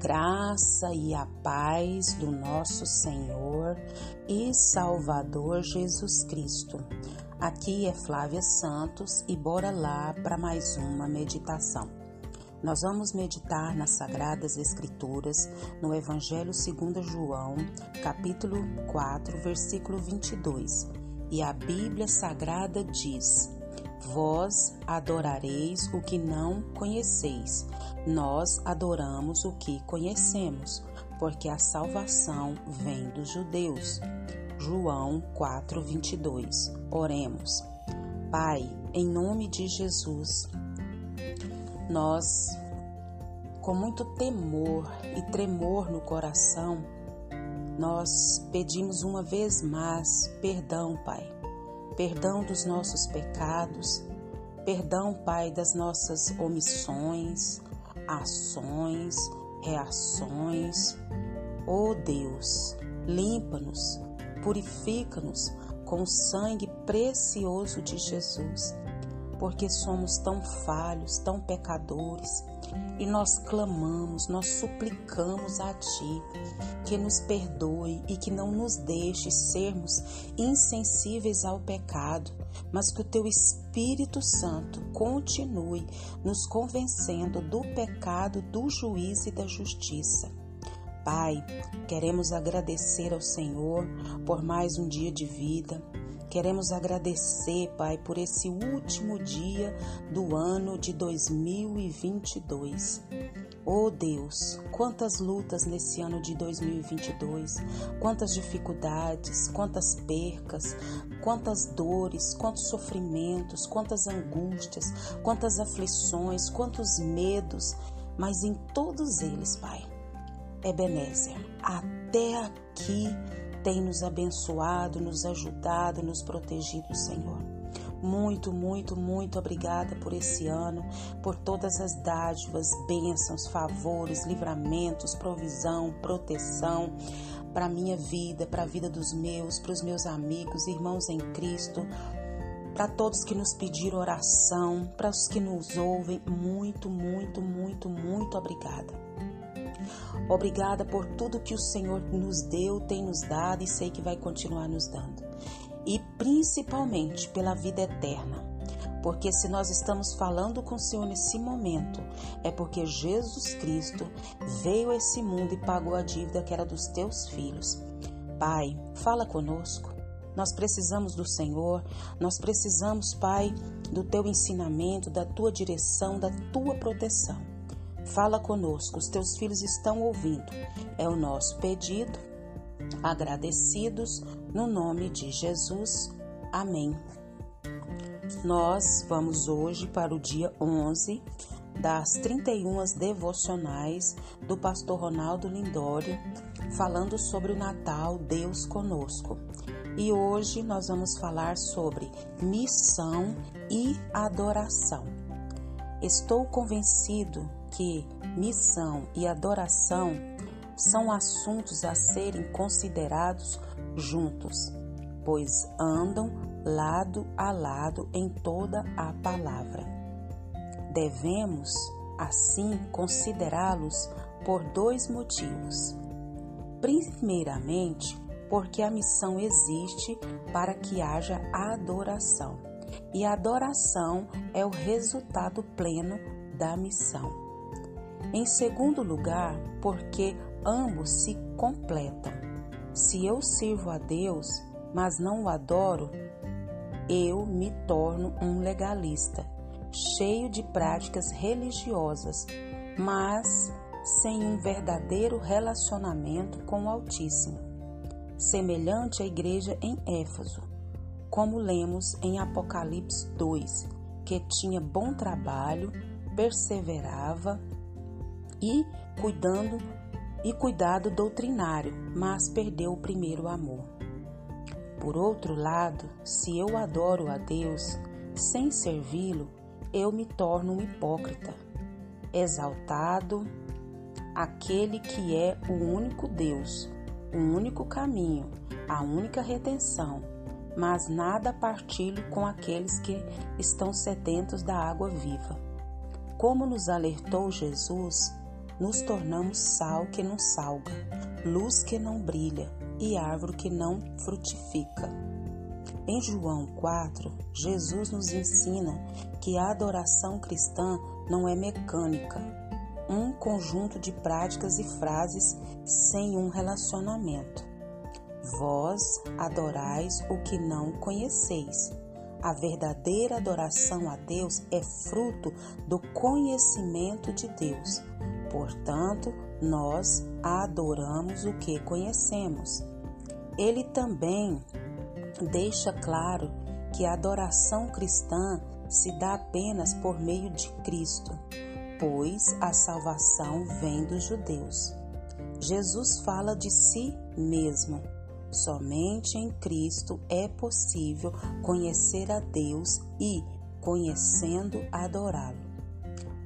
graça e a paz do nosso Senhor e Salvador Jesus Cristo. Aqui é Flávia Santos e bora lá para mais uma meditação. Nós vamos meditar nas Sagradas Escrituras, no Evangelho segundo João, capítulo 4, versículo 22. E a Bíblia Sagrada diz: Vós adorareis o que não conheceis, nós adoramos o que conhecemos, porque a salvação vem dos judeus. João 4:22. Oremos. Pai, em nome de Jesus, nós com muito temor e tremor no coração, nós pedimos uma vez mais perdão, Pai perdão dos nossos pecados, perdão, Pai, das nossas omissões, ações, reações. Oh Deus, limpa-nos, purifica-nos com o sangue precioso de Jesus, porque somos tão falhos, tão pecadores e nós clamamos, nós suplicamos a Ti que nos perdoe e que não nos deixe sermos insensíveis ao pecado, mas que o Teu Espírito Santo continue nos convencendo do pecado, do juízo e da justiça. Pai, queremos agradecer ao Senhor por mais um dia de vida. Queremos agradecer, Pai, por esse último dia do ano de 2022. Oh Deus, quantas lutas nesse ano de 2022, quantas dificuldades, quantas percas, quantas dores, quantos sofrimentos, quantas angústias, quantas aflições, quantos medos, mas em todos eles, Pai, Ebenezer, até aqui tem nos abençoado, nos ajudado, nos protegido, Senhor. Muito, muito, muito obrigada por esse ano, por todas as dádivas, bênçãos, favores, livramentos, provisão, proteção para a minha vida, para a vida dos meus, para os meus amigos, irmãos em Cristo, para todos que nos pediram oração, para os que nos ouvem. Muito, muito, muito, muito obrigada. Obrigada por tudo que o Senhor nos deu, tem nos dado e sei que vai continuar nos dando. E principalmente pela vida eterna. Porque se nós estamos falando com o Senhor nesse momento, é porque Jesus Cristo veio a esse mundo e pagou a dívida que era dos teus filhos. Pai, fala conosco. Nós precisamos do Senhor, nós precisamos, Pai, do teu ensinamento, da tua direção, da tua proteção. Fala conosco, os teus filhos estão ouvindo. É o nosso pedido. Agradecidos no nome de Jesus. Amém. Nós vamos hoje para o dia 11 das 31 devocionais do pastor Ronaldo Lindório, falando sobre o Natal, Deus conosco. E hoje nós vamos falar sobre missão e adoração. Estou convencido que missão e adoração são assuntos a serem considerados juntos, pois andam lado a lado em toda a palavra. Devemos, assim, considerá-los por dois motivos. Primeiramente, porque a missão existe para que haja adoração, e a adoração é o resultado pleno da missão. Em segundo lugar, porque ambos se completam. Se eu sirvo a Deus, mas não o adoro, eu me torno um legalista, cheio de práticas religiosas, mas sem um verdadeiro relacionamento com o Altíssimo, semelhante à igreja em Éfeso, como lemos em Apocalipse 2, que tinha bom trabalho, perseverava e cuidando e cuidado doutrinário, mas perdeu o primeiro amor. Por outro lado, se eu adoro a Deus sem servi-lo, eu me torno um hipócrita, exaltado, aquele que é o único Deus, o único caminho, a única retenção, mas nada partilho com aqueles que estão sedentos da água viva. Como nos alertou Jesus, nos tornamos sal que não salga, luz que não brilha e árvore que não frutifica. Em João 4, Jesus nos ensina que a adoração cristã não é mecânica, um conjunto de práticas e frases sem um relacionamento. Vós adorais o que não conheceis. A verdadeira adoração a Deus é fruto do conhecimento de Deus. Portanto, nós adoramos o que conhecemos. Ele também deixa claro que a adoração cristã se dá apenas por meio de Cristo, pois a salvação vem dos judeus. Jesus fala de si mesmo. Somente em Cristo é possível conhecer a Deus e, conhecendo, adorá-lo.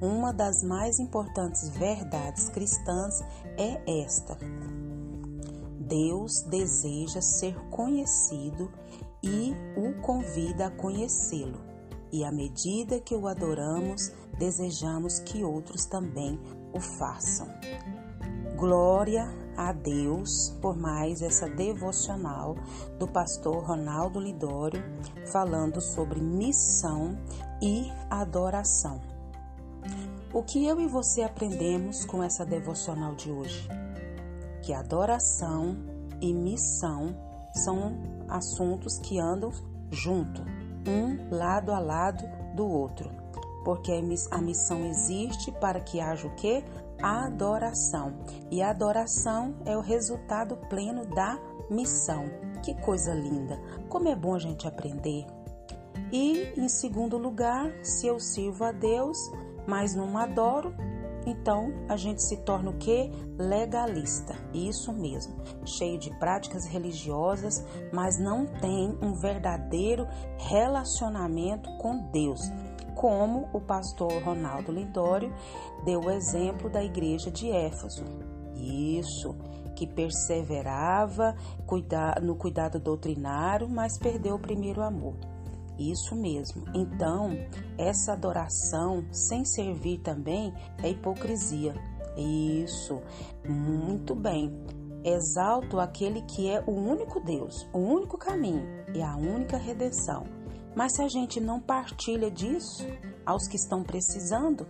Uma das mais importantes verdades cristãs é esta: Deus deseja ser conhecido e o convida a conhecê-lo. E à medida que o adoramos, desejamos que outros também o façam. Glória a Deus por mais essa devocional do pastor Ronaldo Lidório falando sobre missão e adoração. O que eu e você aprendemos com essa devocional de hoje? que adoração e missão são assuntos que andam junto, um lado a lado do outro, porque a missão existe para que haja o que? Adoração. E a adoração é o resultado pleno da missão. Que coisa linda! Como é bom a gente aprender. E em segundo lugar, se eu sirvo a Deus, mas não adoro, então a gente se torna o que? Legalista. Isso mesmo, cheio de práticas religiosas, mas não tem um verdadeiro relacionamento com Deus. Como o pastor Ronaldo Lindório deu o exemplo da igreja de Éfeso. Isso, que perseverava no cuidado doutrinário, mas perdeu o primeiro amor. Isso mesmo. Então, essa adoração sem servir também é hipocrisia. Isso. Muito bem. Exalto aquele que é o único Deus, o único caminho e a única redenção. Mas se a gente não partilha disso aos que estão precisando,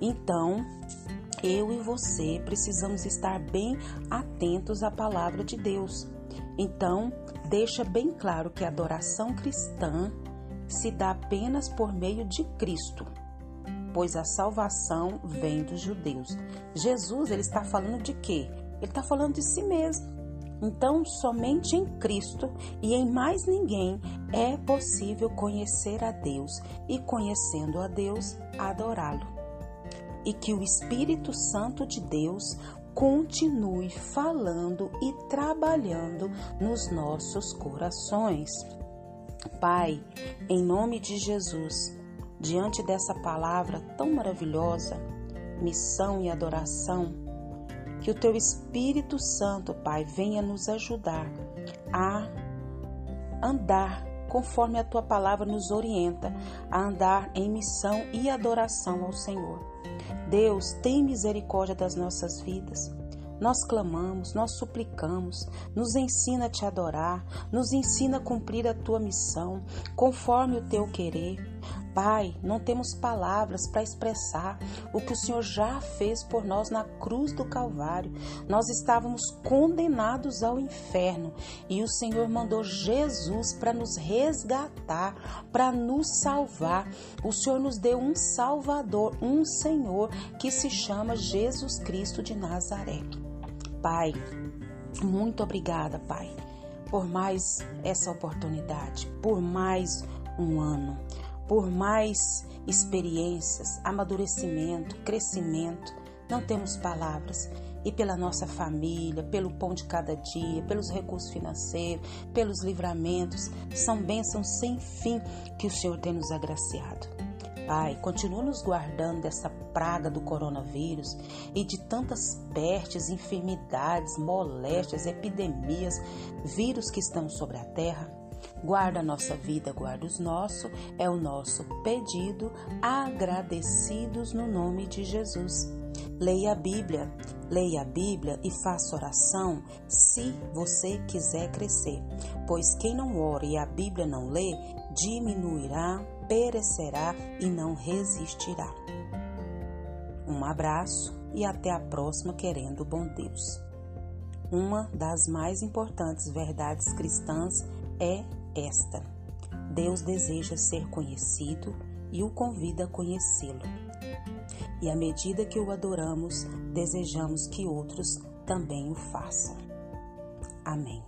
então eu e você precisamos estar bem atentos à palavra de Deus. Então, deixa bem claro que a adoração cristã se dá apenas por meio de Cristo, pois a salvação vem dos judeus. Jesus, ele está falando de quê? Ele está falando de si mesmo. Então, somente em Cristo e em mais ninguém é possível conhecer a Deus e, conhecendo a Deus, adorá-lo. E que o Espírito Santo de Deus continue falando e trabalhando nos nossos corações. Pai, em nome de Jesus, diante dessa palavra tão maravilhosa, missão e adoração, que o Teu Espírito Santo, Pai, venha nos ajudar a andar conforme a Tua palavra nos orienta, a andar em missão e adoração ao Senhor. Deus, tem misericórdia das nossas vidas. Nós clamamos, nós suplicamos, nos ensina a te adorar, nos ensina a cumprir a tua missão, conforme o teu querer. Pai, não temos palavras para expressar o que o Senhor já fez por nós na cruz do Calvário. Nós estávamos condenados ao inferno e o Senhor mandou Jesus para nos resgatar, para nos salvar. O Senhor nos deu um Salvador, um Senhor que se chama Jesus Cristo de Nazaré. Pai, muito obrigada, Pai, por mais essa oportunidade, por mais um ano, por mais experiências, amadurecimento, crescimento. Não temos palavras. E pela nossa família, pelo pão de cada dia, pelos recursos financeiros, pelos livramentos, são bênçãos sem fim que o Senhor tem nos agraciado. Pai, continua nos guardando dessa praga do coronavírus e de tantas pestes, enfermidades, moléstias, epidemias, vírus que estão sobre a terra. Guarda a nossa vida, guarda os nossos, é o nosso pedido, agradecidos no nome de Jesus. Leia a Bíblia, leia a Bíblia e faça oração se você quiser crescer, pois quem não ora e a Bíblia não lê, diminuirá, perecerá e não resistirá. Um abraço e até a próxima, querendo o bom Deus. Uma das mais importantes verdades cristãs é esta: Deus deseja ser conhecido e o convida a conhecê-lo. E à medida que o adoramos, desejamos que outros também o façam. Amém.